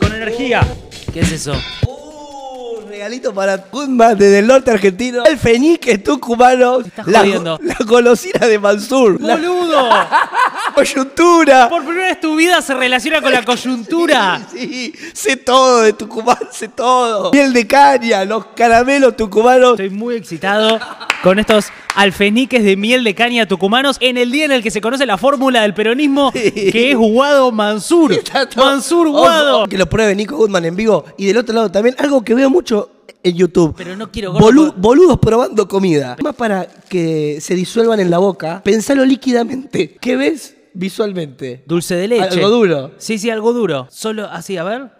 con energía. ¿Qué es eso? Regalito para Kuzma desde el norte argentino. El feñique tucumano. estás La, jodiendo. la golosina de Mansur. La ¡Boludo! Coyuntura. Por primera vez tu vida se relaciona con la coyuntura. Sí, sé todo de Tucumán, sé todo. Miel de caña, los caramelos tucumanos. Estoy muy excitado con estos alfeniques de miel de caña tucumanos en el día en el que se conoce la fórmula del peronismo, que es Guado Mansur. Mansur Guado. Que lo pruebe Nico Goodman en vivo. Y del otro lado también, algo que veo mucho en YouTube. Pero no quiero gordo, Bolu- boludos probando comida. Más para que se disuelvan en la boca, pensalo líquidamente. ¿Qué ves visualmente? Dulce de leche. Algo duro. Sí, sí, algo duro. Solo así, a ver.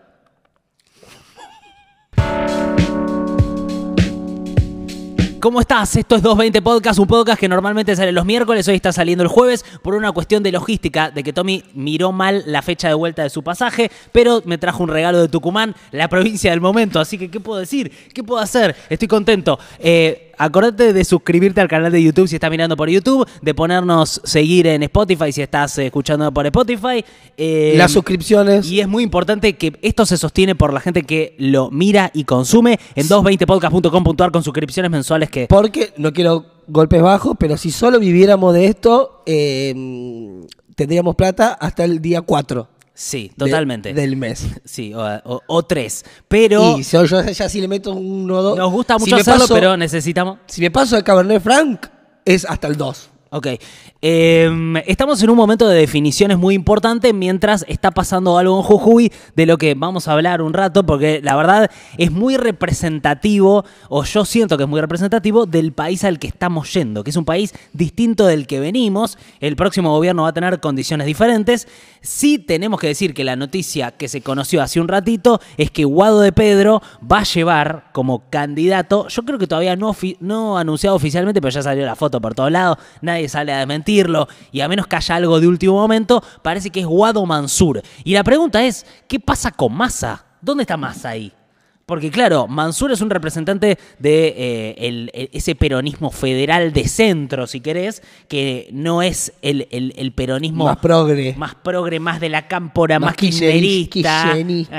¿Cómo estás? Esto es 220 Podcast, un podcast que normalmente sale los miércoles, hoy está saliendo el jueves por una cuestión de logística, de que Tommy miró mal la fecha de vuelta de su pasaje, pero me trajo un regalo de Tucumán, la provincia del momento, así que ¿qué puedo decir? ¿Qué puedo hacer? Estoy contento. Eh, acordate de suscribirte al canal de YouTube si estás mirando por YouTube, de ponernos seguir en Spotify si estás eh, escuchando por Spotify. Eh, Las suscripciones. y es muy importante que esto se sostiene por la gente que lo mira y consume en 220podcast.com.ar con suscripciones mensuales que... Porque no quiero golpes bajos, pero si solo viviéramos de esto, eh, tendríamos plata hasta el día 4 Sí, de- totalmente. del mes. Sí, o, o- o tres. Pero Y si yo ya si le meto uno o dos. nos gusta si mucho me hacerlo, paso- pero necesitamos... Si me paso el Cabernet Franc, es hasta el 2. Ok. Eh, estamos en un momento de definiciones muy importante mientras está pasando algo en Jujuy de lo que vamos a hablar un rato, porque la verdad es muy representativo, o yo siento que es muy representativo, del país al que estamos yendo, que es un país distinto del que venimos. El próximo gobierno va a tener condiciones diferentes. Sí tenemos que decir que la noticia que se conoció hace un ratito es que Guado de Pedro va a llevar como candidato, yo creo que todavía no, no anunciado oficialmente, pero ya salió la foto por todos lados, nadie sale a desmentirlo, y a menos que haya algo de último momento, parece que es Guado Mansur. Y la pregunta es, ¿qué pasa con Massa? ¿Dónde está Massa ahí? Porque claro, Mansur es un representante de eh, el- el- ese peronismo federal de centro, si querés, que no es el, peronismo Más progre. más progre, más de la cámpora, más, Más kirchnerista,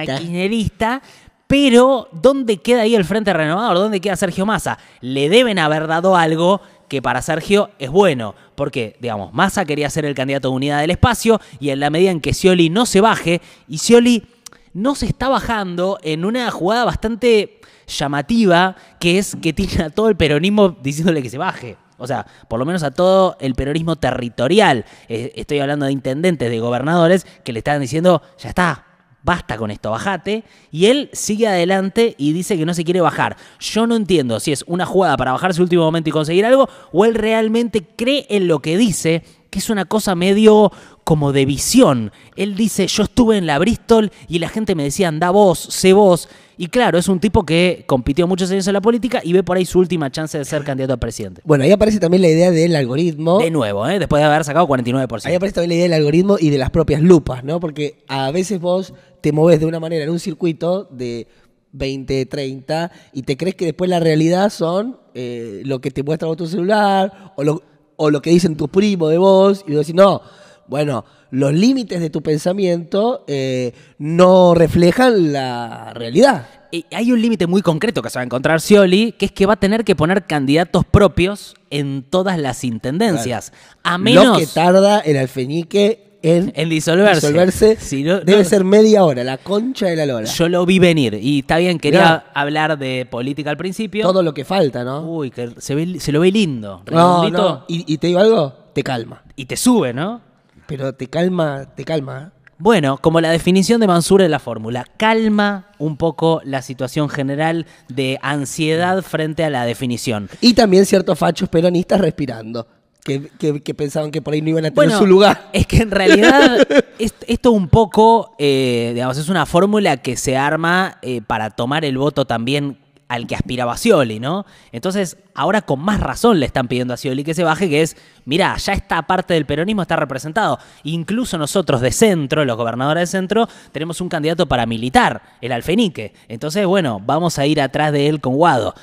kirchnerista. Pero, ¿dónde queda ahí el Frente Renovador? ¿Dónde queda Sergio Massa? Le deben haber dado algo que para Sergio es bueno. Porque, digamos, Massa quería ser el candidato de unidad del espacio y en la medida en que Scioli no se baje, y Scioli no se está bajando en una jugada bastante llamativa, que es que tiene a todo el peronismo diciéndole que se baje. O sea, por lo menos a todo el peronismo territorial. Eh, estoy hablando de intendentes, de gobernadores, que le están diciendo, ya está, basta con esto, bajate. Y él sigue adelante y dice que no se quiere bajar. Yo no entiendo si es una jugada para bajarse último momento y conseguir algo, o él realmente cree en lo que dice, que es una cosa medio como de visión. Él dice, yo estuve en la Bristol y la gente me decía, anda vos, sé vos. Y claro, es un tipo que compitió muchos años en la política y ve por ahí su última chance de ser candidato a presidente. Bueno, ahí aparece también la idea del algoritmo. De nuevo, ¿eh? después de haber sacado 49%. Ahí aparece también la idea del algoritmo y de las propias lupas, ¿no? Porque a veces vos te moves de una manera en un circuito de 20, 30 y te crees que después la realidad son eh, lo que te muestra vos tu celular o lo, o lo que dicen tus primos de vos y vos decís, no, bueno, los límites de tu pensamiento eh, no reflejan la realidad. Y hay un límite muy concreto que se va a encontrar Scioli, que es que va a tener que poner candidatos propios en todas las intendencias. A menos Lo que tarda el alfeñique en, en disolverse. disolverse Si no- debe no- ser media hora, la concha de la lora. Yo lo vi venir y está bien, quería Mirá. hablar de política al principio. Todo lo que falta, ¿no? Uy, que se, ve- se lo ve lindo, no. ¿Y, y te digo algo, te calma. y te sube, ¿no? Pero te calma, te calma. ¿eh? Bueno, como la definición de Mansur en la fórmula, calma un poco la situación general de ansiedad frente a la definición. Y también ciertos fachos peronistas respirando. Que, que- que pensaban que por ahí no iban a tener Bueno, su lugar. es que en realidad es- esto un poco, eh, digamos, es una fórmula que se arma eh, para tomar el voto también al que aspiraba Scioli, ¿no? Entonces, ahora con más razón le están pidiendo a Scioli que se baje, que es, mira, ya esta parte del peronismo está representado. Incluso nosotros de centro, los gobernadores de centro, tenemos un candidato paramilitar, el Alfenique. Entonces, bueno, vamos a ir atrás de él con Guado.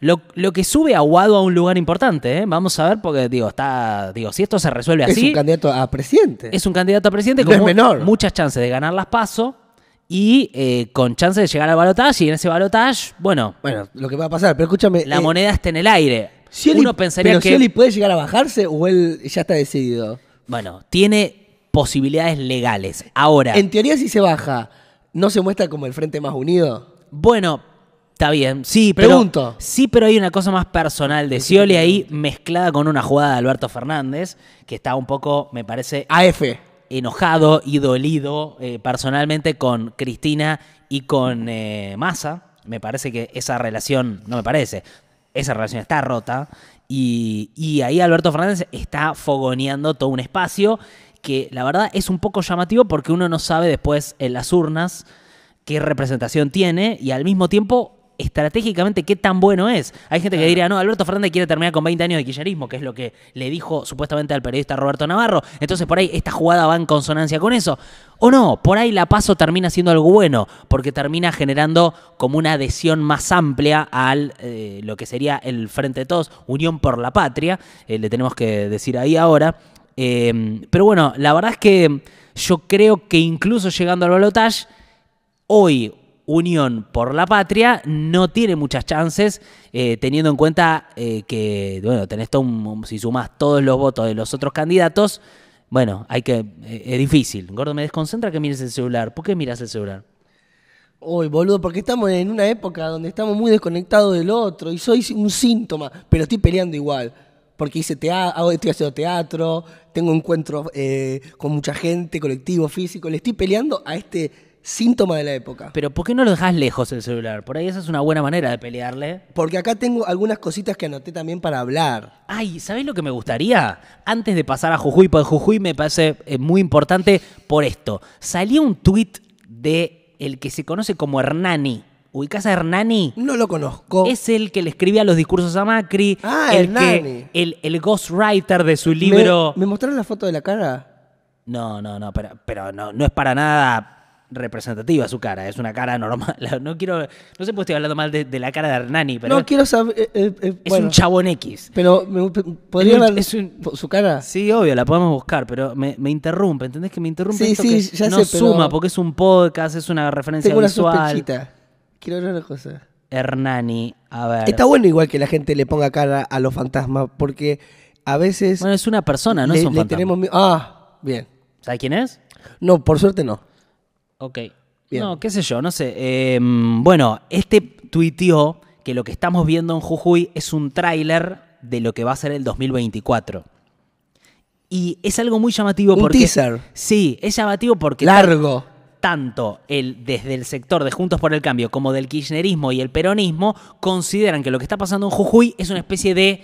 Lo, lo que sube a Guado a un lugar importante, ¿eh? Vamos a ver, porque digo, está. Digo, si esto se resuelve Es así. un candidato a presidente. Es un candidato a presidente No con es menor. muchas chances de ganar las PASO y eh, con chance de llegar al balotaje. Y en ese balotaje, bueno, Bueno, lo que va a pasar, pero escúchame. la eh, moneda está en el aire. Scioli- Uno pensaría pero que. Scioli puede llegar a bajarse o él ya está decidido. Bueno, tiene posibilidades legales. Ahora, En teoría, si se baja, ¿no se muestra como el frente más unido? bueno, está bien. Sí, pero. Sí, pero hay una cosa más personal de Scioli ahí mezclada con una jugada de Alberto Fernández, que está un poco, me parece, AF. enojado y dolido eh, personalmente con Cristina y con eh, Massa. Me parece que esa relación, no me parece, esa relación está rota. Y, y ahí Alberto Fernández está fogoneando todo un espacio que la verdad es un poco llamativo porque uno no sabe después en las urnas qué representación tiene y al mismo tiempo estratégicamente qué tan bueno es. Hay gente que diría, no, Alberto Fernández quiere terminar con 20 años de kirchnerismo, que es lo que le dijo supuestamente al periodista Roberto Navarro. Entonces por ahí esta jugada va en consonancia con eso. O no, por ahí la paso termina siendo algo bueno, porque termina generando como una adhesión más amplia al eh, lo que sería el Frente de Todos, Unión por la Patria, eh, le tenemos que decir ahí ahora. Eh, pero bueno, la verdad es que yo creo que incluso llegando al balotaje, hoy Unión por la Patria no tiene muchas chances, eh, teniendo en cuenta eh, que, bueno, tenés todo si sumás todos los votos de los otros candidatos, bueno, hay que, eh, es difícil. Gordo, me desconcentra que mires el celular. ¿Por qué miras el celular? Uy, boludo, porque estamos en una época donde estamos muy desconectados del otro y soy un síntoma, pero estoy peleando igual. Porque hice teatro, estoy haciendo teatro, tengo encuentros con mucha gente, colectivo, físico. Le estoy peleando a este síntoma de la época. Pero ¿por qué no lo dejas lejos el celular? Por ahí esa es una buena manera de pelearle. Porque acá tengo algunas cositas que anoté también para hablar. Ay, ¿sabés lo que me gustaría? Antes de pasar a Jujuy, porque Jujuy me parece eh, muy importante por esto. Salió un tuit de el que se conoce como Hernani. ¿Ubicás a Hernani? No lo conozco. Es el que le escribía los discursos a Macri. Ah, el Hernani. que el, el ghostwriter de su ¿Me- libro. ¿Me, mostraron la foto de la cara? No, no, no, pero, pero no, no es para nada representativa su cara. Es una cara normal. No quiero. No sé por qué estoy hablando mal de, de la cara de Hernani, pero no quiero saber. eh, eh, eh, es bueno, un chabón X. Pero, me- ¿podría un- su cara? Sí, obvio, la podemos buscar, pero me, me interrumpe, ¿entendés que me interrumpe Sí, esto sí, que ya no sé, pero- suma porque es un podcast, es una referencia Tengo una visual. sospechita. Quiero ver una cosa. Hernani, a ver. Está bueno igual que la gente le ponga cara a los fantasmas, porque a veces Bueno, es una persona, no le, es un le fantasma. tenemos miedo. Ah, bien. ¿Sabes quién es? No, por suerte no. Ok. Bien. No, qué sé yo, no sé. Eh, bueno, este tuiteó que lo que estamos viendo en Jujuy es un tráiler de lo que va a ser el 2024. Y es algo muy llamativo Un porque... teaser. Sí, es llamativo porque... Largo. tanto el, desde el sector de Juntos por el Cambio como del kirchnerismo y el peronismo consideran que lo que está pasando en Jujuy es una especie de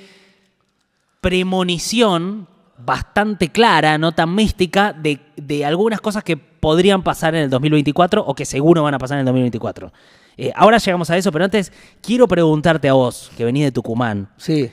premonición bastante clara, no tan mística, de, de algunas cosas que podrían pasar en el 2024 o que seguro van a pasar en el 2024. Eh, ahora llegamos a eso, pero antes quiero preguntarte a vos, que venís de Tucumán, Sí.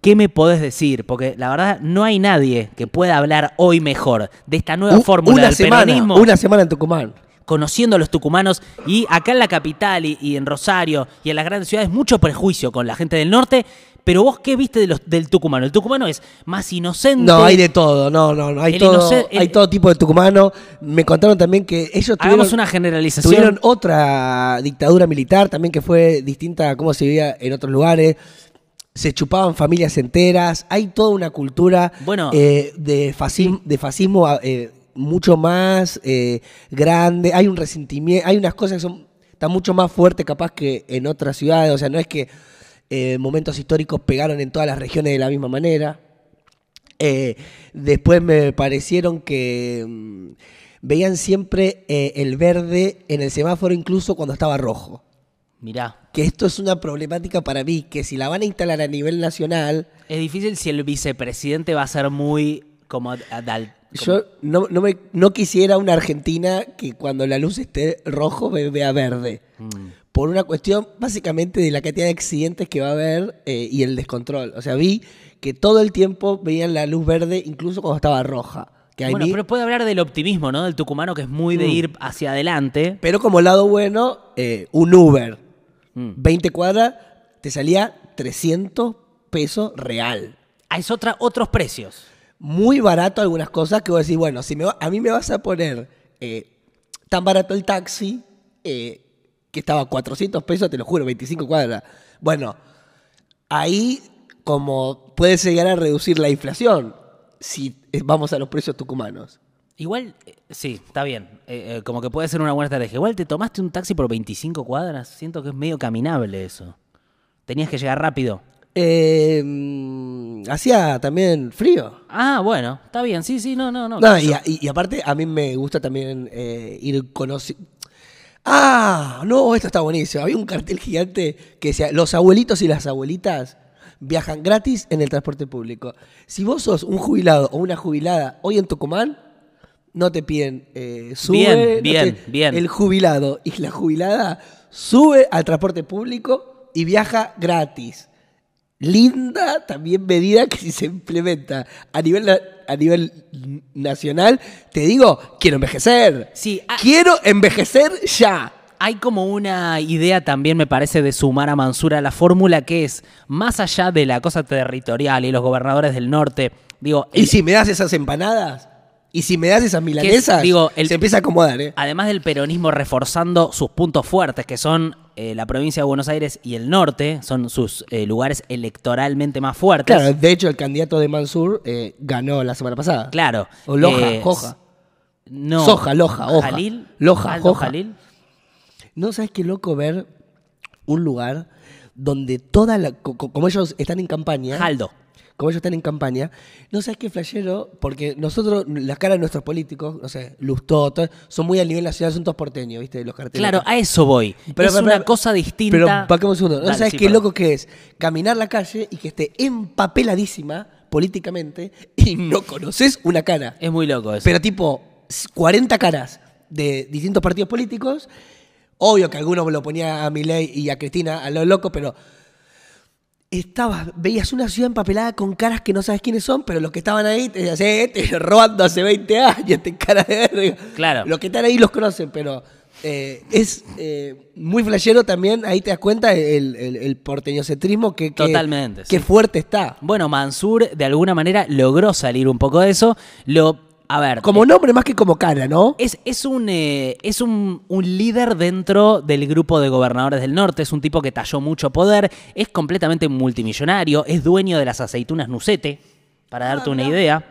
¿qué me podés decir? Porque la verdad no hay nadie que pueda hablar hoy mejor de esta nueva U- fórmula una del semana, peronismo una semana en Tucumán. conociendo a los tucumanos y acá en la capital y, y en Rosario y en las grandes ciudades mucho prejuicio con la gente del norte, pero vos qué viste de los, del tucumano? El tucumano es más inocente. No, hay de todo, no, no, no. Hay, El todo, el- hay todo tipo de tucumano. Me contaron también que ellos tuvieron, Hagamos una generalización. tuvieron otra dictadura militar también que fue distinta a cómo se vivía en otros lugares. Se chupaban familias enteras. Hay toda una cultura Bueno. eh, de, fascismo, de fascismo eh, mucho más eh, grande. Hay un resentimiento, hay unas cosas que son están mucho más fuertes capaz que en otras ciudades. O sea, no es que eh, momentos históricos pegaron en todas las regiones de la misma manera. Eh, después me parecieron que mm, veían siempre eh, el verde en el semáforo incluso cuando estaba rojo. Mirá, Que esto es una problemática para mí, que si la van a instalar a nivel nacional, es difícil si el vicepresidente va a ser muy como... adal- como- yo no, no, me, no quisiera una Argentina que cuando la luz esté rojo me vea verde. Mm. Por una cuestión básicamente de la cantidad de accidentes que va a haber eh, y el descontrol. O sea, vi que todo el tiempo veían la luz verde incluso cuando estaba roja. Que Bueno, mí- pero puede hablar del optimismo, ¿no? Del tucumano que es muy de Mm. ir hacia adelante. Pero como lado bueno, eh, un Uber, Mm. 20 cuadras, te salía 300 pesos real. Ah, es otra, otros precios. Muy barato algunas cosas que vos decís, bueno, si me va- a mí me vas a poner eh, tan barato el taxi, eh, que estaba a 400 pesos, te lo juro, 25 cuadras. Bueno, ahí como puede llegar a reducir la inflación si eh, vamos a los precios tucumanos. Igual, eh, sí, está bien. Eh, eh, como que puede ser una buena estrategia. Igual te tomaste un taxi por 25 cuadras. Siento que es medio caminable eso. Tenías que llegar rápido. Hacía también frío. Ah, bueno, está bien. Sí, sí, no, no, no. No, y, a- y- aparte a mí me gusta también ir conociendo... Ah, no, esto está buenísimo. Había un cartel gigante que decía, los abuelitos y las abuelitas viajan gratis en el transporte público. Si vos sos un jubilado o una jubilada hoy en Tucumán, no te piden eh, sube, Bien, no bien, te- bien. El jubilado y la jubilada sube al transporte público y viaja gratis. Linda también medida que si se implementa a nivel, a nivel nacional, te digo, quiero envejecer. Sí, ah- Quiero envejecer ya. Hay como una idea también, me parece, de sumar a Mansura a la fórmula que es, más allá de la cosa territorial y los gobernadores del norte, digo, Y el- si me das esas empanadas, y si me das esas milanesas, digo, el- se empieza a acomodar, ¿eh? además del peronismo reforzando sus puntos fuertes, que son eh, la provincia de Buenos Aires y el norte, son sus eh, lugares electoralmente más fuertes. Claro, de hecho, el candidato de Mansur eh, ganó la semana pasada. Claro. O Loja, Joja. No. Soja, Loja, Hoja. Jalil. Loja, Aldo Joja. Jalil. ¿No sabes qué loco ver un lugar donde toda la. co- co- Como ellos están en campaña. Jaldo. Como ellos están en campaña. ¿No sabes qué flashero? Porque nosotros, las caras de nuestros políticos, no sé, Lustó, todo, son muy a nivel nacional, son todos porteños, ¿viste? Los carteles. Claro, a eso voy. Pero, es pero, una pero- cosa distinta. Pero vaquemos un segundo. ¿No Dale, sabes sí, qué perdón. loco que es? Caminar la calle y que esté empapeladísima políticamente y no conoces una cara. Es muy loco eso. Pero tipo 40 caras de distintos partidos políticos. Obvio que alguno lo ponía a Milei y a Cristina a lo loco, pero estabas, veías una ciudad empapelada con caras que no sabes quiénes son, pero los que estaban ahí te decían, "Eh, te robando hace 20 años, te cara de verga. Claro. Los que están ahí los conocen, pero eh, es eh, muy flashero también, ahí te das cuenta el, el, el porteñocentrismo que, que, Totalmente, que sí. fuerte está. Bueno, Mansur de alguna manera logró salir un poco de eso. Lo, a ver, Como nombre más que como cara, ¿no? Es, es un, eh, es un, un líder dentro del grupo de gobernadores del norte, es un tipo que talló mucho poder, es completamente multimillonario, es dueño de las aceitunas Nucete, para darte una idea.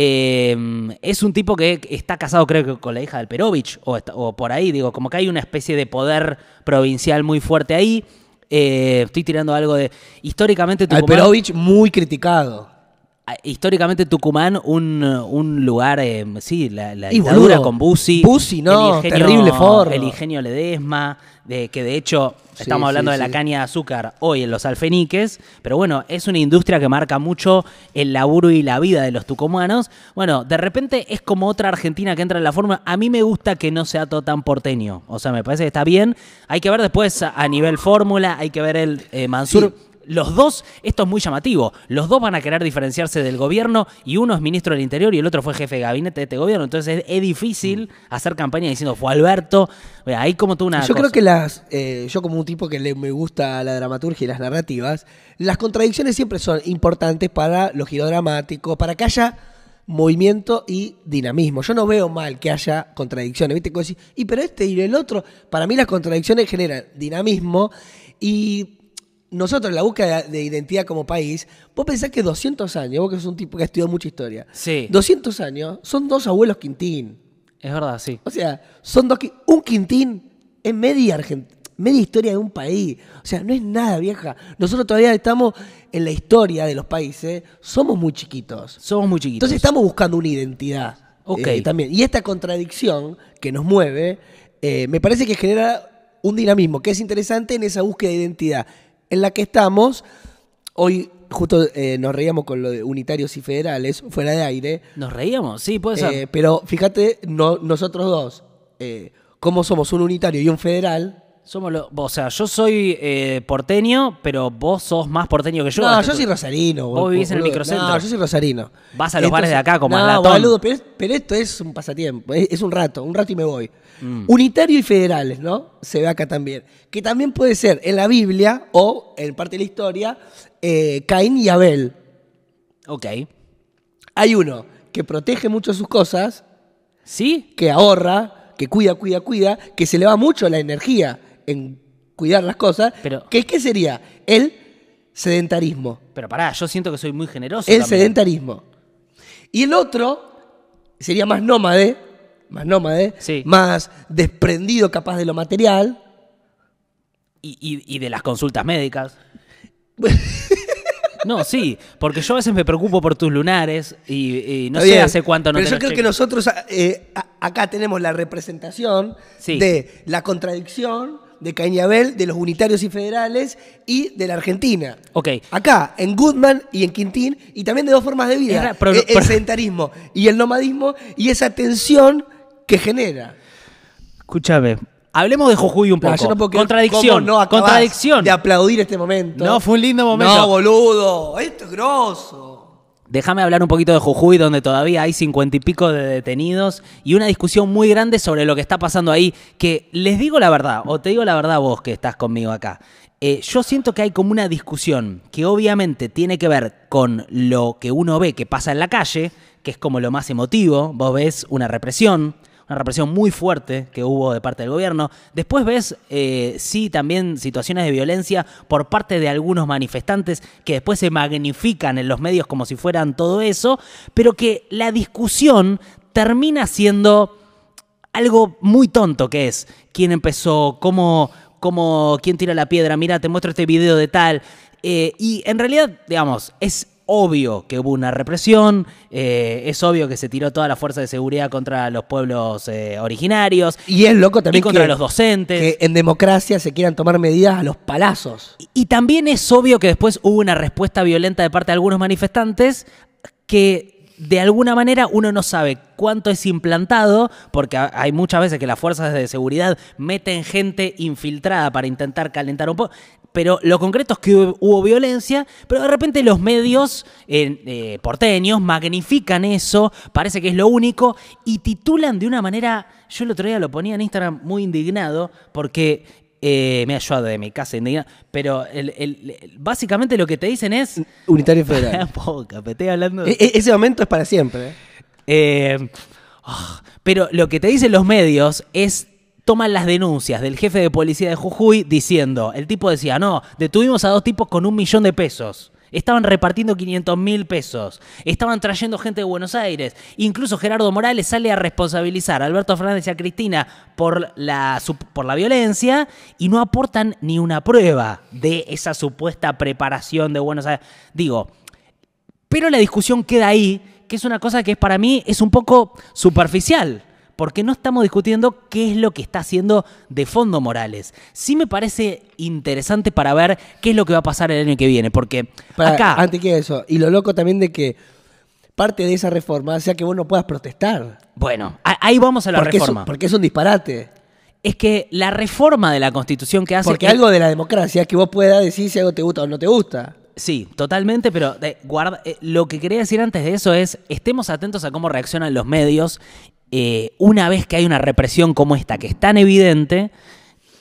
Eh, es un tipo que está casado creo que con la hija del Perovich, o, está- o por ahí, digo, como que hay una especie de poder provincial muy fuerte ahí. Eh, estoy tirando algo de... Históricamente Tucumán- Alperovich muy criticado. Ah, Históricamente Tucumán, un, un lugar, eh, sí, la, la dictadura boludo, con Bussi. Bussi, no, terrible forro. El ingenio Ledesma, de, que de hecho Sí, estamos hablando sí, de la sí. caña de azúcar hoy en los alfeniques, pero bueno, es una industria que marca mucho el laburo y la vida de los tucumanos. Bueno, de repente es como otra Argentina que entra en la fórmula. A mí me gusta que no sea todo tan porteño, o sea, me parece que está bien. Hay que ver después a, a nivel fórmula, hay que ver el eh, Mansur. Los dos, esto es muy llamativo, los dos van a querer diferenciarse del gobierno y uno es ministro del Interior y el otro fue jefe de gabinete de este gobierno. Entonces es, difícil hacer campaña diciendo fue Alberto. Ahí como tú una Yo cosa. creo que las, eh, yo como un tipo que le, me gusta la dramaturgia y las narrativas, las contradicciones siempre son importantes para lo girodramático, para que haya movimiento y dinamismo. Yo no veo mal que haya contradicciones, ¿viste? Como decir, y pero este y el otro, para mí las contradicciones generan dinamismo y nosotros en la búsqueda de identidad como país, vos pensás que 200 años, vos que sos un tipo que ha estudiado mucha historia, Sí. 200 años son dos abuelos Quintín. Es verdad, sí. O sea, son dos. Un Quintín es media, Argent- media historia de un país. O sea, no es nada vieja. Nosotros todavía estamos en la historia de los países. Somos muy chiquitos. Somos muy chiquitos. Entonces estamos buscando una identidad. Ok. eh, también. Y esta contradicción que nos mueve, eh, me parece que genera un dinamismo que es interesante en esa búsqueda de identidad en la que estamos. Hoy justo eh, nos reíamos con lo de unitarios y federales, fuera de aire. ¿Nos reíamos? Sí, puede ser. Eh, pero fíjate, no, nosotros dos, eh, como somos un unitario y un federal. Somos lo- o sea, yo soy eh, porteño, pero vos sos más porteño que yo. no, yo tú- soy rosarino. Vos vivís en el microcentro. No, yo soy rosarino. Vas a los bares de acá como no, al latón. boludo, pero, pero esto es un pasatiempo, es, es un rato, un rato y me voy. Mm. Unitario y federales, ¿no? Se ve acá también. Que también puede ser en la Biblia o en parte de la historia, eh, Caín y Abel. Ok. Hay uno que protege mucho sus cosas, ¿Sí? que ahorra, que cuida, cuida, cuida, que se le va mucho la energía en cuidar las cosas, Pero- ¿qué, qué sería? El sedentarismo. Pero pará, yo siento que soy muy generoso. El también. sedentarismo. Y el otro sería más nómade, más nómade, Sí. más desprendido capaz de lo material. Y, y- y de las consultas médicas. No, sí, porque yo a veces me preocupo por tus lunares y, y no Está sé bien, hace cuánto no Pero te yo creo que nosotros eh, acá tenemos la representación Sí. de la contradicción de Cañabel, de los unitarios y federales y de la Argentina. Ok. Acá, en Goodman y en Quintín, y también de dos formas de vida. pero- el, el sedentarismo y el nomadismo y esa tensión que genera. Escúchame, hablemos de Jujuy un No, poco. yo no puedo creer Contradicción, cómo no contradicción. De aplaudir este momento. No, fue un lindo momento. No, boludo. Esto es grosso. Déjame hablar un poquito de Jujuy, donde todavía hay cincuenta y pico de detenidos y una discusión muy grande sobre lo que está pasando ahí. Que les digo la verdad, o te digo la verdad vos que estás conmigo acá. Eh, yo siento que hay como una discusión que obviamente tiene que ver con lo que uno ve que pasa en la calle, que es como lo más emotivo. Vos ves una represión, una represión muy fuerte que hubo de parte del gobierno. Después ves, eh, sí, también situaciones de violencia por parte de algunos manifestantes que después se magnifican en los medios como si fueran todo eso, pero que la discusión termina siendo algo muy tonto que es quién empezó, cómo, cómo quién tira la piedra, mira, te muestro este video de tal. Eh, y en realidad, digamos, es obvio que hubo una represión, eh, es obvio que se tiró toda la fuerza de seguridad contra los pueblos eh, originarios. Y es loco también Y contra que- los docentes. Que en democracia se quieran tomar medidas a los palazos. Y- Y también es obvio que después hubo una respuesta violenta de parte de algunos manifestantes que de alguna manera uno no sabe cuánto es implantado, porque ha- hay muchas veces que las fuerzas de seguridad meten gente infiltrada para intentar calentar un poco. Pero lo concreto es que hubo, hubo violencia, pero de repente los medios eh, eh, porteños magnifican eso, parece que es lo único, y titulan de una manera, yo el otro día lo ponía en Instagram muy indignado, porque eh, me ayuda de mi casa indignado, pero el- el- el- básicamente lo que te dicen es... Unitario federal. Poca, estoy hablando de- E- e- ese momento es para siempre. ah, pero lo que te dicen los medios es toman las denuncias del jefe de policía de Jujuy diciendo, el tipo decía, no, detuvimos a dos tipos con un millón de pesos. Estaban repartiendo 500 mil pesos. Estaban trayendo gente de Buenos Aires. Incluso Gerardo Morales sale a responsabilizar a Alberto Fernández y a Cristina por la, por la violencia y no aportan ni una prueba de esa supuesta preparación de Buenos Aires. Digo, pero la discusión queda ahí, que es una cosa que para mí es un poco superficial, porque no estamos discutiendo qué es lo que está haciendo de fondo Morales. Sí me parece interesante para ver qué es lo que va a pasar el año que viene, porque Para- acá... Antes que eso. Y lo loco también de que parte de esa reforma sea que vos no puedas protestar. Bueno, ahí vamos a la porque, reforma. Es, porque es un disparate. Es que la reforma de la Constitución que hace... Porque algo de la democracia es que vos puedas decir si algo te gusta o no te gusta. Sí, totalmente, pero guarda, eh, lo que quería decir antes de eso es, estemos atentos a cómo reaccionan los medios eh, una vez que hay una represión como esta, que es tan evidente.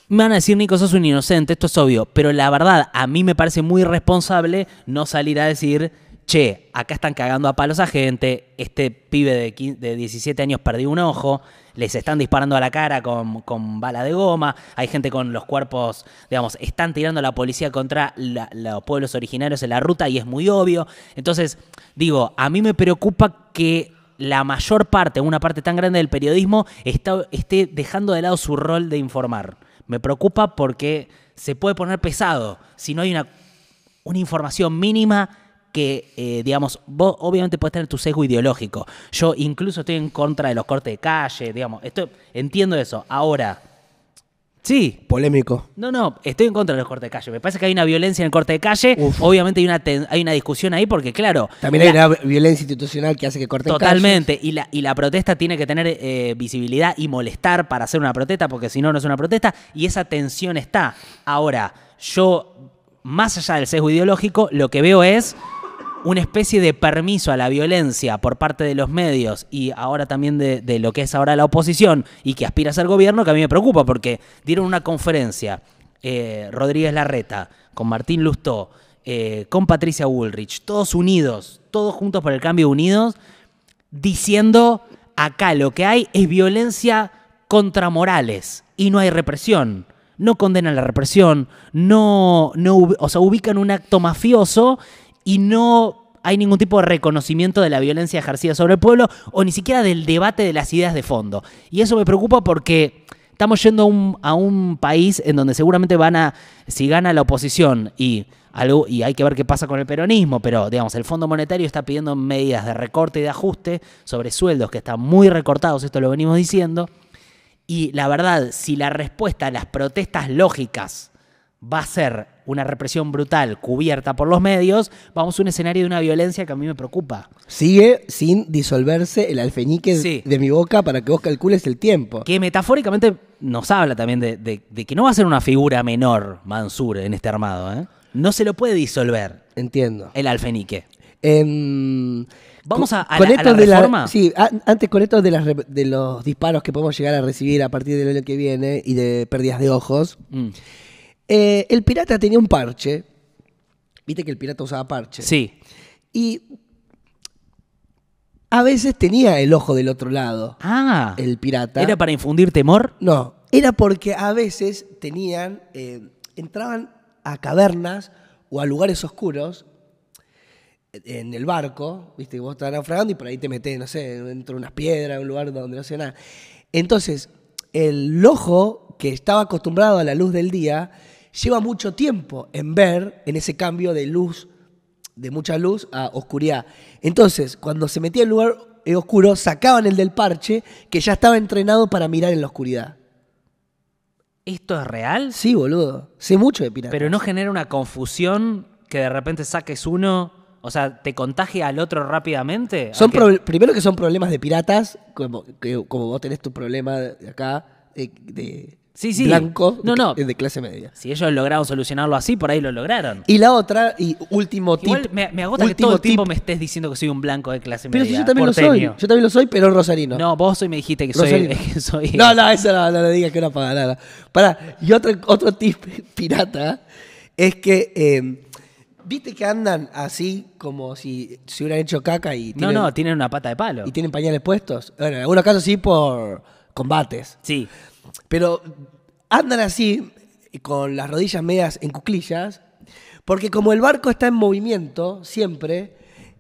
Me van a decir, Nico, sos un inocente, esto es obvio, pero la verdad, a mí me parece muy irresponsable no salir a decir, che, acá están cagando a palos a gente, este pibe de, 15 de 17 años perdió un ojo, les están disparando a la cara con, con bala de goma, hay gente con los cuerpos, digamos, están tirando a la policía contra los pueblos originarios en la ruta y es muy obvio. Entonces, digo, a mí me preocupa que la mayor parte, una parte tan grande del periodismo, está, esté dejando de lado su rol de informar. Me preocupa porque se puede poner pesado si no hay una, una información mínima que, eh, digamos, vos obviamente puedes tener tu sesgo ideológico. Yo incluso estoy en contra de los cortes de calle, digamos, esto, entiendo eso. Ahora, sí, Polémico. no, no, estoy en contra de los cortes de calle. Me parece que hay una violencia en el corte de calle. Uf. Obviamente hay una, ten- hay una discusión ahí porque, claro. También hay la- una violencia institucional que hace que corten Totalmente. Y la, y la protesta tiene que tener eh, visibilidad y molestar para hacer una protesta, porque si no, no es una protesta. Y esa tensión está. Ahora, yo, más allá del sesgo ideológico, lo que veo es una especie de permiso a la violencia por parte de los medios y ahora también de, lo que es ahora la oposición y que aspira a ser gobierno, que a mí me preocupa porque dieron una conferencia eh, Rodríguez Larreta con Martín Lustó, eh, con Patricia Woolrich, todos unidos, todos juntos por el cambio unidos, diciendo acá lo que hay es violencia contra Morales y no hay represión. No condenan la represión, no, no o sea, ubican un acto mafioso y no hay ningún tipo de reconocimiento de la violencia ejercida sobre el pueblo o ni siquiera del debate de las ideas de fondo. Y eso me preocupa porque estamos yendo a un, país en donde seguramente van a, si gana la oposición y, algo, y hay que ver qué pasa con el peronismo, pero digamos, el Fondo Monetario está pidiendo medidas de recorte y de ajuste sobre sueldos que están muy recortados, esto lo venimos diciendo. Y la verdad, si la respuesta a las protestas lógicas va a ser una represión brutal cubierta por los medios, vamos a un escenario de una violencia que a mí me preocupa. Sigue sin disolverse el alfeñique Sí. de mi boca para que vos calcules el tiempo. Que metafóricamente nos habla también de, de- de que no va a ser una figura menor Mansur en este armado. ¿eh? No se lo puede disolver Entiendo. el alfenique. Em, Vamos a- a con la- a esto la de la- reforma. sí, a- antes con esto de, las re- de los disparos que podemos llegar a recibir a partir del año que viene y de pérdidas de ojos. Mm. Eh, el pirata tenía un parche. Viste que el pirata usaba parche. Sí. Y a veces tenía el ojo del otro lado. Ah, El pirata. ¿era para infundir temor? No, era porque a veces tenían, eh, entraban a cavernas o a lugares oscuros en el barco, viste, que vos estás naufragando y por ahí te metés, no sé, dentro de unas piedras, un lugar donde no sé nada. Entonces, el ojo que estaba acostumbrado a la luz del día lleva mucho tiempo en ver en ese cambio de luz, de mucha luz a oscuridad. Entonces, cuando se metía en lugar eh, oscuro, sacaban el del parche que ya estaba entrenado para mirar en la oscuridad. ¿Esto es real? Sí, boludo. Sé mucho de piratas. Pero no genera una confusión que de repente saques uno, o sea, te contagia al otro rápidamente. Son primero que son problemas de piratas, como, que- como vos tenés tu problema de acá, de, de Sí, sí. blanco, No, de, no. de clase media. Si ellos lograron solucionarlo así, por ahí lo lograron. Y la otra, y último tip. Igual me, me agota que último todo el tip, tiempo me estés diciendo que soy un blanco de clase Pero si media. yo también lo soy. Yo también lo soy, pero rosarino. No, vos hoy me dijiste que soy. Rosarino. que soy- No, no, eso no, no le digas que no paga nada. Pará, y otro, otro tip pirata es que, eh, viste que andan así como si se hubieran hecho caca y no, tienen, no, tienen una pata de palo. y tienen pañales puestos. Bueno, en algunos casos sí por combates. Sí. Pero andan así, con las rodillas medias en cuclillas, porque como el barco está en movimiento siempre,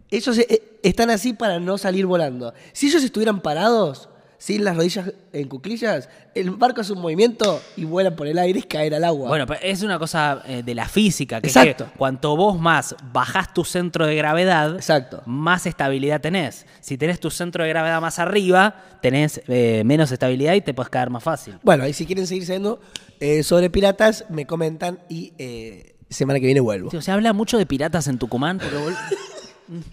ellos eh, están así para no salir volando. Si ellos estuvieran parados, sin las rodillas en cuclillas, el barco hace un movimiento y vuelan por el aire y caen al agua. Bueno, pero es una cosa eh, de la física, que Exacto. es que cuanto vos más bajás tu centro de gravedad, Exacto. más estabilidad tenés. Si tenés tu centro de gravedad más arriba, tenés eh, menos estabilidad y te puedes caer más fácil. Bueno, y si quieren seguir siendo eh, sobre piratas, me comentan y semana que viene vuelvo. O sea, habla mucho de piratas en Tucumán. Porque vol-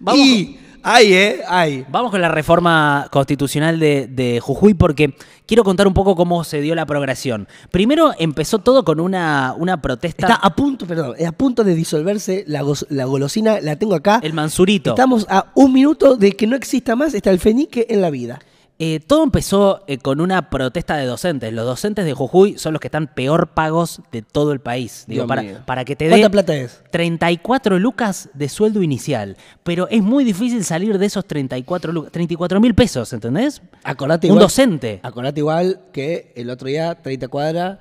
Vamos, Y, ay, eh, ay. Vamos con la reforma constitucional de, de Jujuy porque quiero contar un poco cómo se dio la progresión. Primero empezó todo con una, una protesta, Está a punto, perdón, a punto de disolverse la, la golosina, la tengo acá. el mansurito. Estamos a un minuto de que no exista más está el fenique en la vida. Eh, todo empezó eh, con una protesta de docentes. Los docentes de Jujuy son los que están peor pagos de todo el país. Digo, Dios para, mío. para que te dé ¿Cuánta plata es? 34 lucas de sueldo inicial. Pero es muy difícil salir de esos 34 lucas. 34 mil pesos, ¿entendés? Acordate Un igual, docente. Acordate igual que el otro día, 30 cuadras,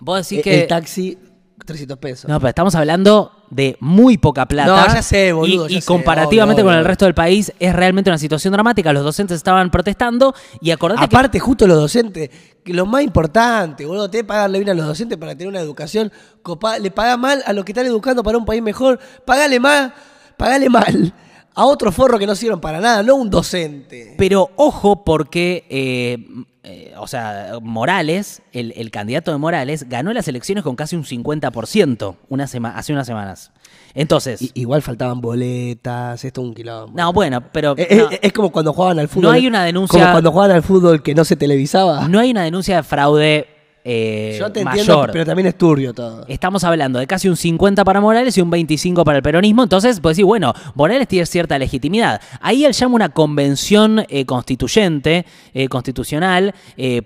Vos decís eh, que... el taxi, 300 pesos. No, pero estamos hablando de muy poca plata. No, ya sé, boludo, Y, ya y sé, comparativamente obvio, con el obvio. resto del país es realmente una situación dramática. Los docentes estaban protestando y acordate que Aparte, justo los docentes, que lo más importante, boludo, te pagarle bien a los docentes para tener una educación copada. Le paga mal a los que están educando para un país mejor. Pagale mal, pagale mal a otro forro que no sirven para nada, no un docente. Pero ojo porque, eh, eh, o sea, Morales, el, el candidato de Morales, ganó las elecciones con casi un 50% una sema- hace unas semanas. Entonces, I- igual faltaban boletas, esto es un quilombo. no, bueno, pero Eh, no, eh, es como cuando jugaban al fútbol. No hay una denuncia- Como cuando jugaban al fútbol que no se televisaba. no hay una denuncia de fraude eh, Yo te mayor. entiendo, pero también es turbio todo. Estamos hablando de casi un 50 para Morales y un 25 para el peronismo. Entonces, pues sí, bueno, Morales tiene cierta legitimidad. Ahí él llama una convención eh, constituyente, eh, constitucional,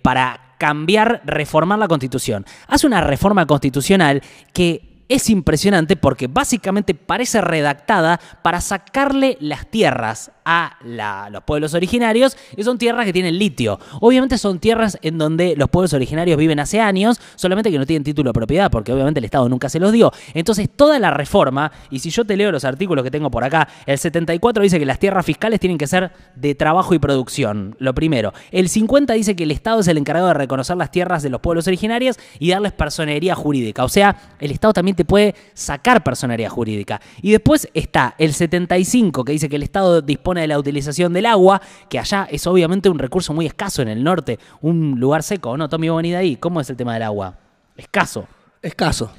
para cambiar, reformar la constitución. Hace una reforma constitucional que es impresionante porque básicamente parece redactada para sacarle las tierras a los pueblos originarios y son tierras que tienen litio. Obviamente son tierras en donde los pueblos originarios viven hace años, solamente que no tienen título de propiedad porque obviamente el Estado nunca se los dio. Entonces toda la reforma, y si yo te leo los artículos que tengo por acá, el 74 dice que las tierras fiscales tienen que ser de trabajo y producción, lo primero. El 50 dice que el Estado es el encargado de reconocer las tierras de los pueblos originarios y darles personería jurídica. O sea, el Estado también puede sacar personería jurídica. Y después está el 75 que dice que el Estado dispone de la utilización del agua, que allá es obviamente un recurso muy escaso en el norte, un lugar seco, ¿no? Tommy, vos de ahí. ¿Cómo es el tema del agua? Escaso. Escaso.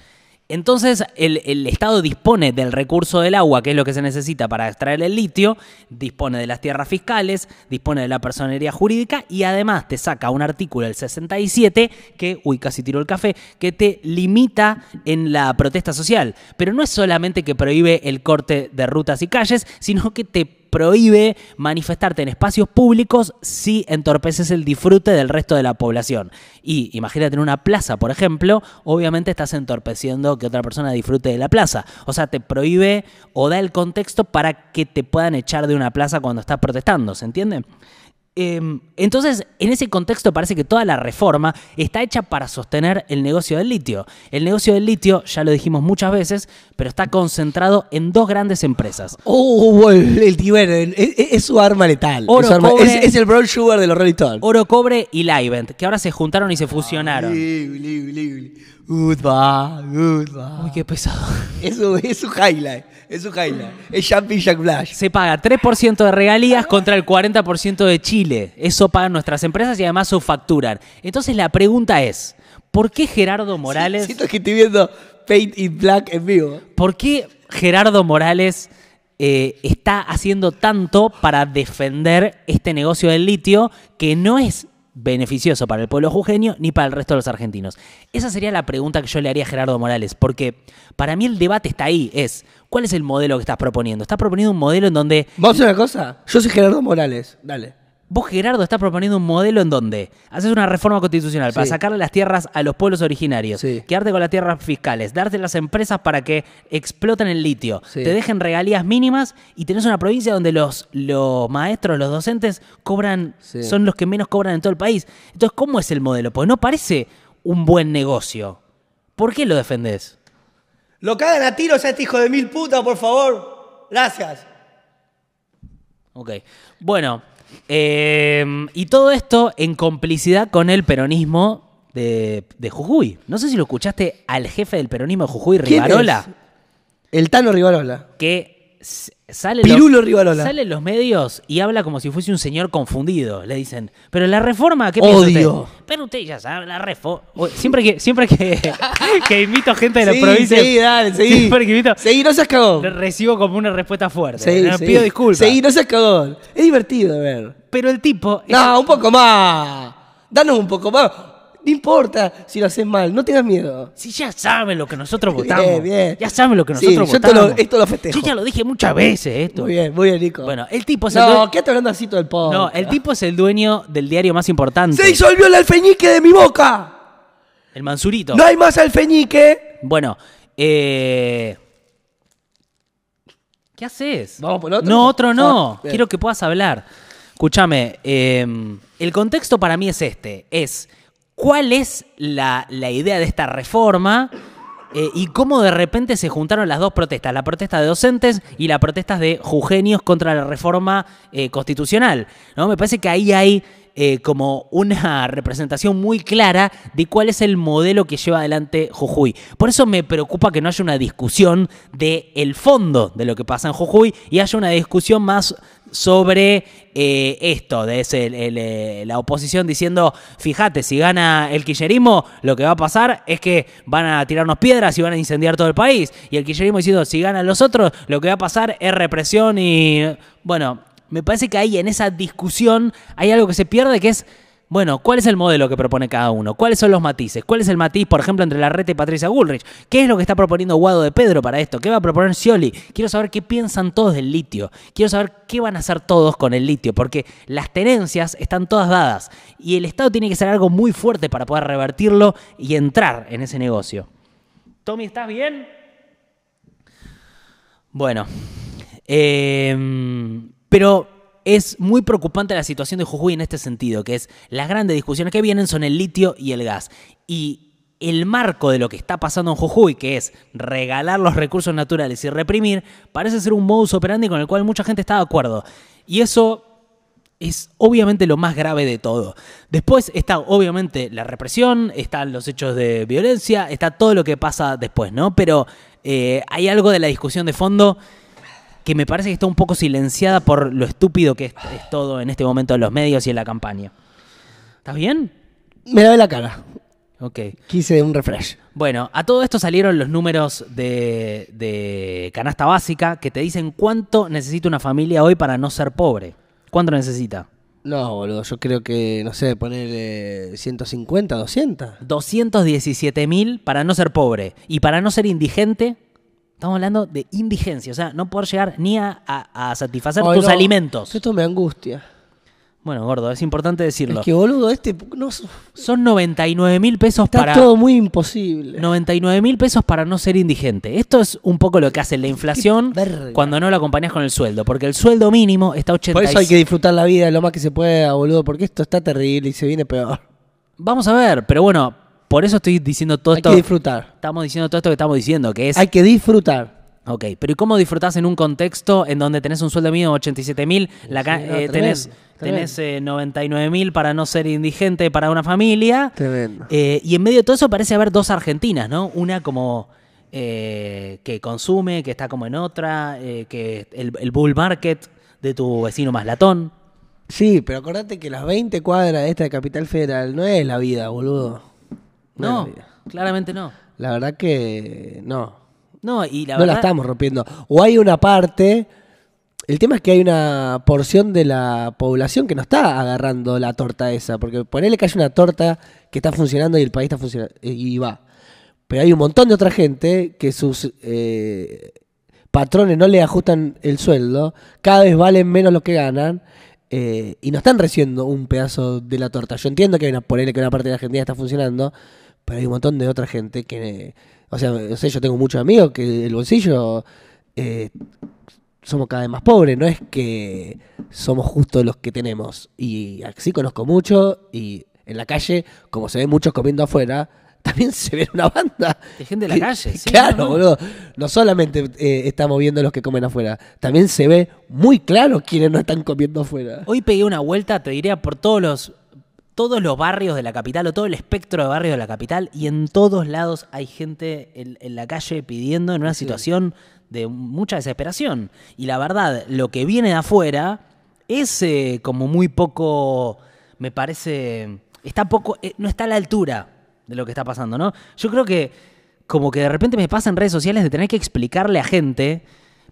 Entonces, el, Estado dispone del recurso del agua, que es lo que se necesita para extraer el litio, dispone de las tierras fiscales, dispone de la personería jurídica y además te saca un artículo, el 67, que, uy, casi tiró el café, que te limita en la protesta social. Pero no es solamente que prohíbe el corte de rutas y calles, sino que te prohíbe manifestarte en espacios públicos si entorpeces el disfrute del resto de la población. Y imagínate en una plaza, por ejemplo, obviamente estás entorpeciendo que otra persona disfrute de la plaza. O sea, te prohíbe o da el contexto para que te puedan echar de una plaza cuando estás protestando, ¿se entiende? Eh, entonces, en ese contexto parece que toda la reforma está hecha para sostener el negocio del litio. El negocio del litio, ya lo dijimos muchas veces, pero está concentrado en dos grandes empresas. Oh, el, el Tiber, es, es- su arma letal. Oro, Es arma- cobre. es, es el brown sugar de los Rolling Stones. Oro Cobre y Livent, que ahora se juntaron y se fusionaron. Libre, libre, libre. Goodbye, goodbye. Uy, qué pesado. Es su, es su highlight. Es su highlight. Es Jumping Jack Flash. Se paga 3% de regalías contra el 40% de Chile. Eso pagan nuestras empresas y además subfacturan. Entonces la pregunta es, ¿por qué Gerardo Morales... Siento que estoy viendo Paint in Black en vivo. ¿Por qué Gerardo Morales eh, está haciendo tanto para defender este negocio del litio que no es beneficioso para el pueblo jujeño ni para el resto de los argentinos? Esa sería la pregunta que yo le haría a Gerardo Morales, porque para mí el debate está ahí, es ¿cuál es el modelo que estás proponiendo? Estás proponiendo un modelo en donde hacer una cosa. Yo soy Gerardo Morales. Dale. Vos, Gerardo, estás proponiendo un modelo en donde haces una reforma constitucional para Sí. sacarle las tierras a los pueblos originarios, Sí. quedarte con las tierras fiscales, darte las empresas para que exploten el litio, Sí. te dejen regalías mínimas y tenés una provincia donde los, los maestros, los docentes cobran, Sí. son los que menos cobran en todo el país. Entonces, ¿cómo es el modelo? Pues no parece un buen negocio. ¿Por qué lo defendés? Lo cagan a tiros a este hijo de mil puta, por favor. Gracias. Ok. Bueno, eh, y todo esto en complicidad con el peronismo de, de Jujuy. No sé si lo escuchaste al jefe del peronismo de Jujuy, ¿Quién Rivarola? El Tano Rivarola. que sale Pirulo los- Rivarola. sale en los medios y habla como si fuese un señor confundido. Le dicen, pero la reforma, ¿qué piensa Odio. usted? Pero usted ya sabe, la reforma. Siempre que, siempre que, que invito gente de la Sí, provincia, seguí, dale, seguí. siempre que invito, Seguí, no seas cagón. recibo como una respuesta fuerte. Seguí, pido disculpas. Seguí, no seas cagón. Es divertido de ver. Pero el tipo... es- No, un poco más. Danos un poco más. No importa si lo haces mal, no tengas miedo. Si ya saben lo que nosotros Bien, votamos. bien. Ya saben lo que Sí, nosotros yo votamos. lo- esto lo festejo. Yo ya lo dije muchas veces esto. Muy bien, muy bien, Nico. Bueno, el tipo es el no, dueño. quédate hablando así todo el podcast. No, el tipo es el dueño del diario más importante. ¡Se disolvió el alfeñique de mi boca! El Mansurito. ¡No hay más alfeñique! Bueno, eh. ¿Qué haces? ¿Vamos por otro? No, otro no. Ah, bien. Quiero que puedas hablar. Escúchame, eh, el contexto para mí es este. Es cuál es la, la idea de esta reforma eh, y cómo de repente se juntaron las dos protestas. La protesta de docentes y la protesta de jujeños contra la reforma eh, constitucional. ¿no? Me parece que ahí hay eh, como una representación muy clara de cuál es el modelo que lleva adelante Jujuy. Por eso me preocupa que no haya una discusión del el fondo de lo que pasa en Jujuy y haya una discusión más sobre eh, esto, de ese, el- eh, la oposición diciendo, fíjate, si gana el quillerismo, lo que va a pasar es que van a tirarnos piedras y van a incendiar todo el país. Y el quillerismo diciendo, si ganan los otros, lo que va a pasar es represión y... Bueno, me parece que ahí en esa discusión hay algo que se pierde que es, bueno, ¿cuál es el modelo que propone cada uno? ¿Cuáles son los matices? ¿Cuál es el matiz, por ejemplo, entre Larreta y Patricia Bullrich? ¿Qué es lo que está proponiendo Guado de Pedro para esto? ¿Qué va a proponer Scioli? Quiero saber qué piensan todos del litio. Quiero saber qué van a hacer todos con el litio, porque las tenencias están todas dadas y el Estado tiene que ser algo muy fuerte para poder revertirlo y entrar en ese negocio. Tommy, ¿estás bien? Bueno, eh, pero es muy preocupante la situación de Jujuy en este sentido, que es las grandes discusiones que vienen son el litio y el gas. Y el marco de lo que está pasando en Jujuy, que es regalar los recursos naturales y reprimir, parece ser un modus operandi con el cual mucha gente está de acuerdo. Y eso es obviamente lo más grave de todo. Después está obviamente la represión, están los hechos de violencia, está todo lo que pasa después, ¿no? Pero eh, hay algo de la discusión de fondo que me parece que está un poco silenciada por lo estúpido que es, es todo en este momento en los medios y en la campaña. ¿Estás bien? Me lavé la cara. Ok. Quise un refresh. Bueno, a todo esto salieron los números de, de canasta básica que te dicen cuánto necesita una familia hoy para no ser pobre. ¿Cuánto necesita? No, boludo, yo creo que, no sé, poner eh, 150, 200. 217 mil para no ser pobre. Y para no ser indigente, estamos hablando de indigencia. O sea, no poder llegar ni a, a- a satisfacer Ay, tus no, alimentos. Esto me angustia. Bueno, gordo, es importante decirlo. Es que, boludo, este no, Son 99 mil pesos está para... todo muy imposible. 99 mil pesos para no ser indigente. Esto es un poco lo que hace la inflación cuando no lo acompañas con el sueldo. Porque el sueldo mínimo está 80 Por eso hay que disfrutar la vida lo más que se pueda, boludo, porque esto está terrible y se viene peor. Vamos a ver, pero bueno, por eso estoy diciendo todo Hay esto. que disfrutar. Estamos diciendo todo esto que estamos diciendo, que es... Hay que disfrutar. Ok, pero ¿y cómo disfrutás en un contexto en donde tenés un sueldo mínimo de 87 mil, Sí, no, eh, tenés, tenés eh, 99 mil para no ser indigente para una familia? Tremendo. Eh, y en medio de todo eso parece haber dos Argentinas, ¿no? Una como eh, que consume, que está como en otra, eh, que el, el bull market de tu vecino más latón. Sí, pero acordate que las 20 cuadras de esta de Capital Federal no es la vida, boludo. No, claramente no. La verdad que no. No, y la no verdad... la estamos rompiendo. O hay una parte. El tema es que hay una porción de la población que no está agarrando la torta esa. Porque ponele que hay una torta que está funcionando y el país está funcionando. Y va. Pero hay un montón de otra gente que sus eh, patrones no le ajustan el sueldo. Cada vez valen menos lo que ganan. eh, y no están recibiendo un pedazo de la torta. Yo entiendo que hay una, ponele que una parte de la Argentina está funcionando. Pero hay un montón de otra gente que. O sea, no sé, yo tengo muchos amigos que el bolsillo. eh, somos cada vez más pobres, no es que somos justo los que tenemos. Y así conozco mucho y en la calle, como se ven muchos comiendo afuera, también se ve una banda. De gente de la que- calle, sí, Claro, no, no. boludo. No solamente eh, estamos viendo los que comen afuera, también se ve muy claro quienes no están comiendo afuera. Hoy pegué una vuelta, te diría, por todos los, todos los barrios de la capital o todo el espectro de barrios de la capital y en todos lados hay gente en, en la calle pidiendo en una situación de mucha desesperación. Y la verdad, lo que viene de afuera es eh, como muy poco, me parece, está poco, eh, no está a la altura de lo que está pasando, ¿no? Yo creo que como que de repente me pasa en redes sociales de tener que explicarle a gente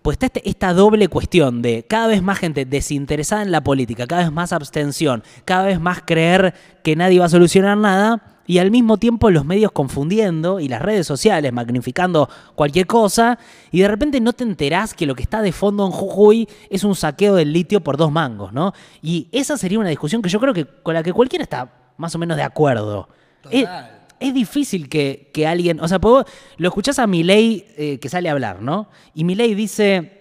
pues está este- esta doble cuestión de cada vez más gente desinteresada en la política, cada vez más abstención, cada vez más creer que nadie va a solucionar nada y al mismo tiempo los medios confundiendo y las redes sociales magnificando cualquier cosa y de repente no te enterás que lo que está de fondo en Jujuy es un saqueo del litio por dos mangos, ¿no? Y esa sería una discusión que yo creo que con la que cualquiera está más o menos de acuerdo. Es, es difícil que, que alguien, o sea, vos lo escuchás a Milei eh, que sale a hablar, ¿no? Y Milei dice,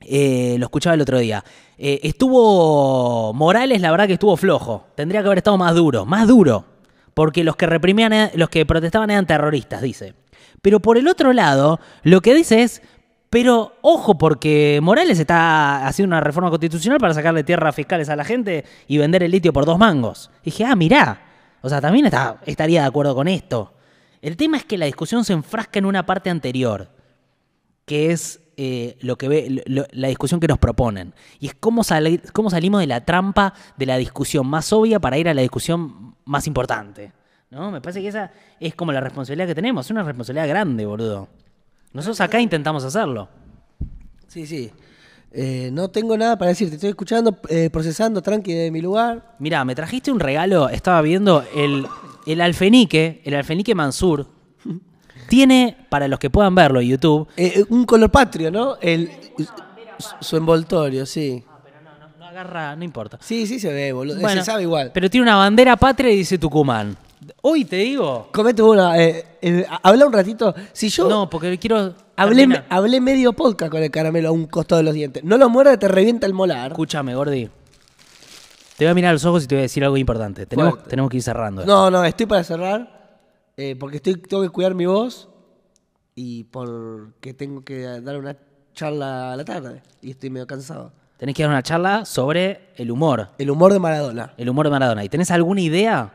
eh, lo escuchaba el otro día, eh, estuvo, Morales la verdad que estuvo flojo, tendría que haber estado más duro, más duro, porque los que reprimían, los que protestaban eran terroristas, dice. Pero por el otro lado, lo que dice es, pero ojo, porque Morales está haciendo una reforma constitucional para sacarle tierras fiscales a la gente y vender el litio por dos mangos. Y dije, ah, mirá. O sea, también estaría de acuerdo con esto. El tema es que la discusión se enfrasca en una parte anterior, que es eh, lo que ve, la discusión que nos proponen. Y es cómo, salir- cómo salimos de la trampa de la discusión más obvia para ir a la discusión más importante. ¿No? Me parece que esa es como la responsabilidad que tenemos. Es una responsabilidad grande, boludo. Nosotros acá intentamos hacerlo. Sí, sí. Eh, no tengo nada para decirte, estoy escuchando, eh, procesando tranqui de mi lugar. Mirá, me trajiste un regalo, estaba viendo el, el alfenique, el alfenique Mansur. Tiene, para los que puedan verlo en YouTube, Eh, un color patrio, ¿no? El, su- su envoltorio, sí. no agarra, no importa. Sí, sí se ve, boludo. Bueno, se sabe igual. Pero tiene una bandera patria y dice Tucumán. Hoy te digo. Comete una. Eh, eh, habla un ratito. Si yo. No, porque quiero. Hablé, hablé medio podcast con el caramelo a un costado de los dientes. No lo muerdas, te revienta el molar. Escúchame, Gordi. Te voy a mirar a los ojos y te voy a decir algo importante. Tenemos, Fuerte. tenemos que ir cerrando. No, no, estoy para cerrar. eh, porque estoy, tengo que cuidar mi voz. Y porque tengo que dar una charla a la tarde. Y estoy medio cansado. Tenés que dar una charla sobre el humor. El humor de Maradona. El humor de Maradona. ¿Y tenés alguna idea?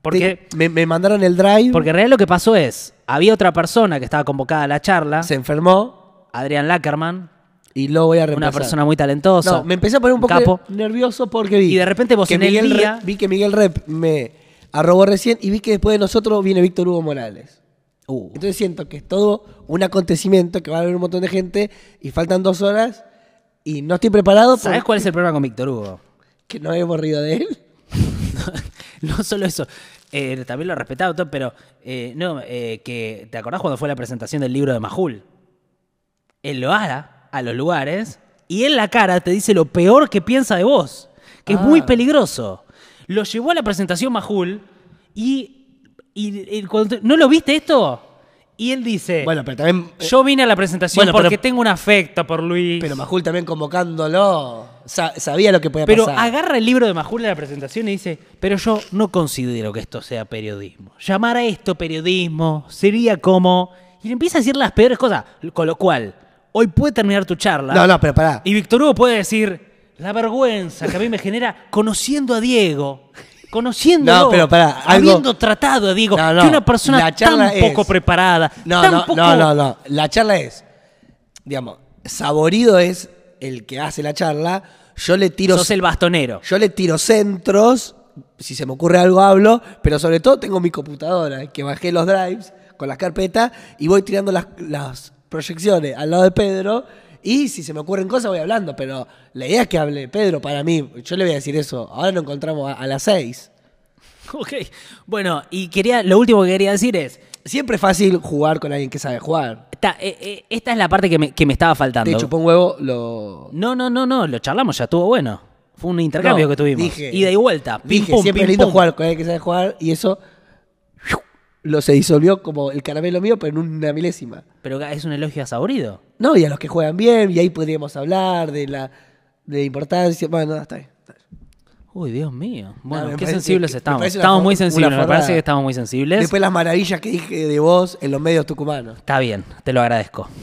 Porque, me, me mandaron el drive. porque en realidad lo que pasó es, había otra persona que estaba convocada a la charla, se enfermó. Adrián Lackerman, Y lo voy a reemplazar. una persona muy talentosa. No, me empecé a poner un poco capo. nervioso porque vi. Y de repente vos que en el Miguel día- Rep- vi que Miguel Rep me arrobó recién y vi que después de nosotros viene Víctor Hugo Morales. Uh, Entonces siento que es todo un acontecimiento que va a haber un montón de gente y faltan dos horas y no estoy preparado ¿Sabés porque cuál es el problema con Víctor Hugo? que no hemos rido de él. no solo eso, eh, también lo he respetado todo, pero eh, no, eh, que ¿te acordás cuando fue la presentación del libro de Majul? Él lo hará a los lugares y en la cara te dice lo peor que piensa de vos, que es Ah. muy peligroso. Lo llevó a la presentación Majul y, y- y cuando te- ¿no lo viste esto? Y él dice, Bueno, pero también. eh, yo vine a la presentación bueno, pero- porque tengo un afecto por Luis. pero Majul también convocándolo sa- sabía lo que podía Pero pasar. agarra el libro de Majul en la presentación y dice, pero yo no considero que esto sea periodismo. Llamar a esto periodismo sería como... Y le empieza a decir las peores cosas, con lo cual, hoy puede terminar tu charla. No, no, pero pará. Y Víctor Hugo puede decir, la vergüenza que a mí me genera conociendo a Diego. Conociendo No, pero pará, algo- habiendo tratado a Diego, No, no, que una persona tan poco es- preparada, No, tan no, poco- no, no, no. La charla es, digamos, Saborido es el que hace la charla. Yo le tiro, Sos el bastonero. yo le tiro centros. Si se me ocurre algo hablo, pero sobre todo tengo mi computadora que bajé los drives con las carpetas y voy tirando las, las proyecciones al lado de Pedro. Y si se me ocurren cosas voy hablando, pero la idea es que hable Pedro para mí. Yo le voy a decir eso. Ahora nos encontramos a, a las seis. Ok. Bueno, y quería, lo último que quería decir es, Siempre es fácil jugar con alguien que sabe jugar. Esta, eh, eh, esta es la parte que me, que me estaba faltando. Chupó un huevo, lo, No, no, no, no, lo charlamos, ya estuvo bueno. Fue un intercambio No, que tuvimos. dije- Ida y vuelta. Pim, Dije, pum, siempre pim, es lindo pum. jugar con alguien que sabe jugar y eso lo se disolvió como el caramelo mío, pero en una milésima. Pero es un elogio a Saborido. No, y a los que juegan bien, y ahí podríamos hablar de la, de la importancia. Bueno, no, está bien. está bien. Uy, Dios mío. Bueno, qué parece sensibles estamos. Estamos muy sensibles, me parece que estamos muy sensibles. Después las maravillas que dije de vos en los medios tucumanos. Está bien, te lo agradezco.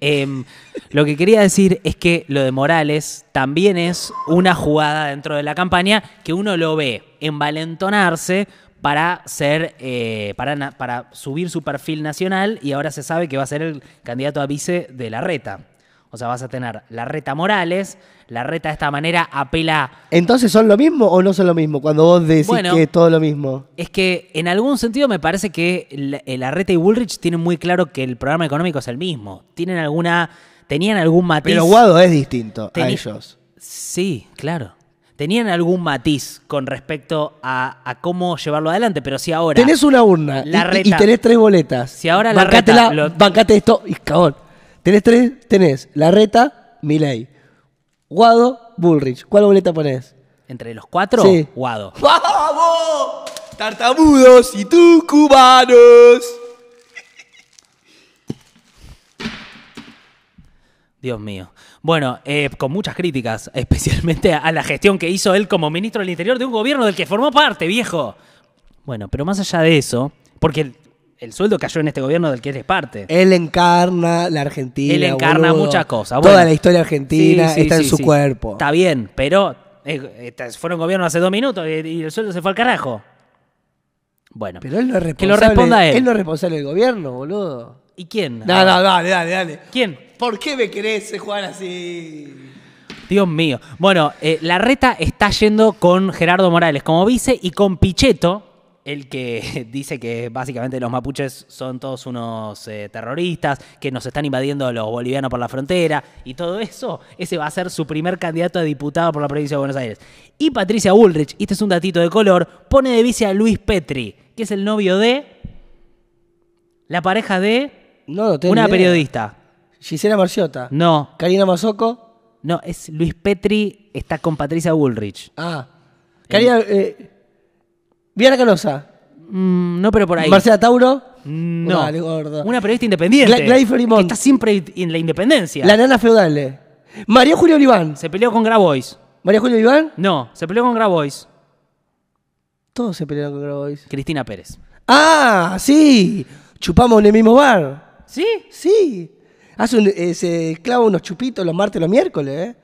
Em, lo que quería decir es que lo de Morales también es una jugada dentro de la campaña que uno lo ve envalentonarse para ser eh, para, para subir su perfil nacional y ahora se sabe que va a ser el candidato a vice de la reta. O sea, vas a tener la reta Morales, la reta de esta manera apela Entonces, ¿son lo mismo o no son lo mismo? Cuando vos decís Bueno. que es todo lo mismo. Es que en algún sentido me parece que la- el Arreta y Bullrich tienen muy claro que el programa económico es el mismo. Tienen alguna. Tenían algún matiz. Pero Guado es distinto a ellos. Sí, claro. Tenían algún matiz con respecto a, a cómo llevarlo adelante, pero si ahora. Tenés una urna La y- y, reta- tenés tres boletas. Si ahora la reta lo- bancate esto y cabón. Tenés tres, tenés la reta, Milei. Guado, Bullrich. ¿Cuál boleta ponés? Entre los cuatro, Sí. Guado. ¡Vamos! Tartamudos y tucumanos. Dios mío. Bueno, eh, con muchas críticas, especialmente a la gestión que hizo él como ministro del Interior de un gobierno del que formó parte, viejo. Bueno, pero más allá de eso, porque el, el sueldo cayó en este gobierno del que eres parte. Él encarna la Argentina. Él encarna boludo. muchas cosas. Toda la historia argentina Sí, sí, está en su cuerpo. Está bien, pero eh, eh, fueron gobierno hace dos minutos y, y el sueldo se fue al carajo. Bueno, Pero él no es responsable. Que lo responda él. Él no es responsable del gobierno, boludo. ¿y quién? No, no, dale, dale, dale. ¿Quién? ¿Por qué me querés jugar así? Dios mío. Bueno, eh, la reta está yendo con Gerardo Morales como vice y con Pichetto, el que dice que básicamente los mapuches son todos unos eh, terroristas, que nos están invadiendo los bolivianos por la frontera y todo eso. Ese va a ser su primer candidato a diputado por la provincia de Buenos Aires. Y Patricia Bullrich, y este es un datito de color, pone de vice a Luis Petri, que es el novio de la pareja de No, no tengo una idea. periodista. Gisela Marciota. No, Karina Mazoco. no, es Luis Petri, está con Patricia Bullrich. Ah. Karina. Eh, Viana Canosa. Mm, no, pero por ahí. Marcela Tauro. No. Dale, gordo. Una periodista independiente. Gla- que está siempre en la independencia. La nana feudal. María Julio Oliván. Se peleó con Grabois. María Julio Oliván. No, se peleó con Grabois. Todos se pelearon con Grabois. Cristina Pérez. Ah, sí. Chupamos en el mismo bar. ¿Sí? Sí. Hace un- eh, se clava unos chupitos los martes y los miércoles, ¿eh?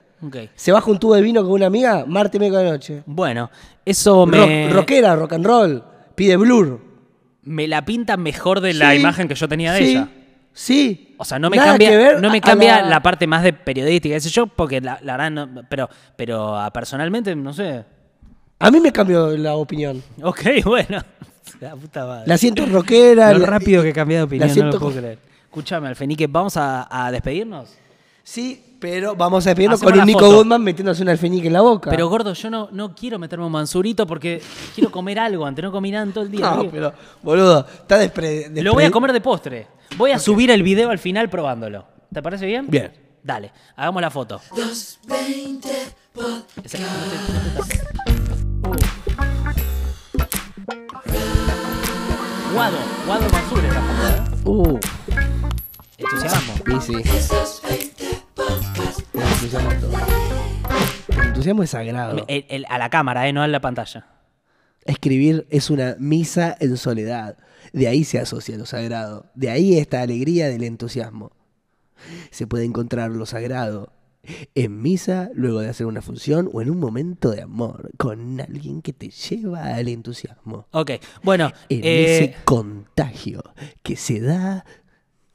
Se baja un tubo de vino con una amiga, martes y miércoles de noche. Bueno, eso me, Rock- rockera, rock and roll. Pide blur. me la pinta mejor de la Sí, imagen que yo tenía de sí, ella. Sí. O sea, no me Nada cambia, que ver no me cambia la... parte más de periodística, qué sé yo, porque la, la verdad no, pero, pero ah, personalmente, no sé. A mí me cambió la opinión. Ok, bueno. La puta madre. La siento rockera. Lo la- rápido que he cambiado de opinión, la no siento lo puedo con- creer. Escúchame, Alfenique, ¿vamos a, a despedirnos? Sí, pero vamos a despedirnos Hacemos con un la Nico foto. Goodman metiéndose un alfenique en la boca. Pero gordo, yo no, no quiero meterme un mansurito porque quiero comer algo, antes no comí nada en todo el día. No, pero, boludo, está despre... Lo voy a comer de postre. Voy a subir el video al final probándolo. ¿Te parece bien? Bien. Dale, hagamos la foto. Ese- no te- Uh. Guado, Guado Mansur es la foto, ¿eh? Uh, Entusiasmo. sí, sí. El entusiasmo es todo. El entusiasmo es sagrado. El- el- a la cámara, ¿eh? no a la pantalla. Escribir es una misa en soledad. De ahí se asocia lo sagrado. De ahí esta alegría del entusiasmo. Se puede encontrar lo sagrado en misa, luego de hacer una función o en un momento de amor con alguien que te lleva al entusiasmo. Ok, bueno. En eh, ese contagio que se da.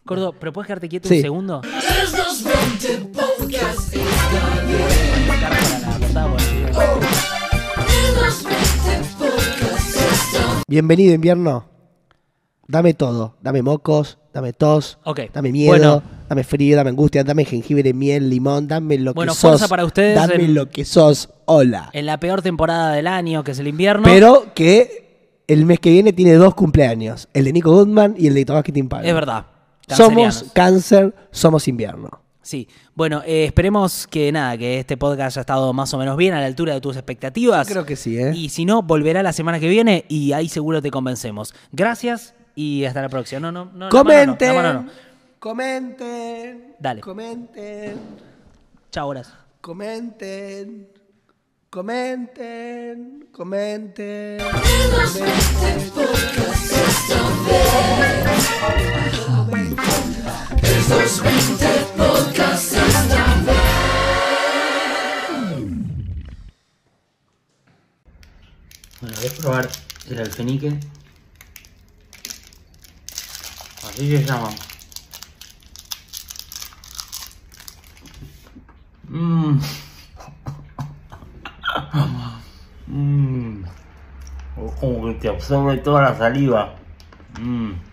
Gordo, ¿pero puedes quedarte quieto Sí. un segundo? Bienvenido invierno. Dame todo. Dame mocos, dame tos, Ok, dame miedo, bueno. dame frío, dame angustia, dame jengibre, miel, limón, dame lo Bueno, que sos. fuerza para ustedes Dame en- lo que sos. Hola. En la peor temporada del año, que es el invierno. Pero que el mes que viene tiene dos cumpleaños. El de Nico Goodman y el de Tomás Pablo. Es verdad. Somos cáncer, somos invierno. Sí. Bueno, eh, esperemos que nada, que este podcast haya estado más o menos bien a la altura de tus expectativas. Creo que sí, ¿eh? Y si no, volverá la semana que viene y ahí seguro te convencemos. Gracias y hasta la próxima. No, no, no. la mano no, Comenten. la mano no. Comenten. Dale. Comenten. Chao, horas. Comenten. Comenten. Comenten. Bueno, voy a probar el alfenique. Así se llama. Mmm. Mmm. Como que te absorbe toda la saliva. Mmm.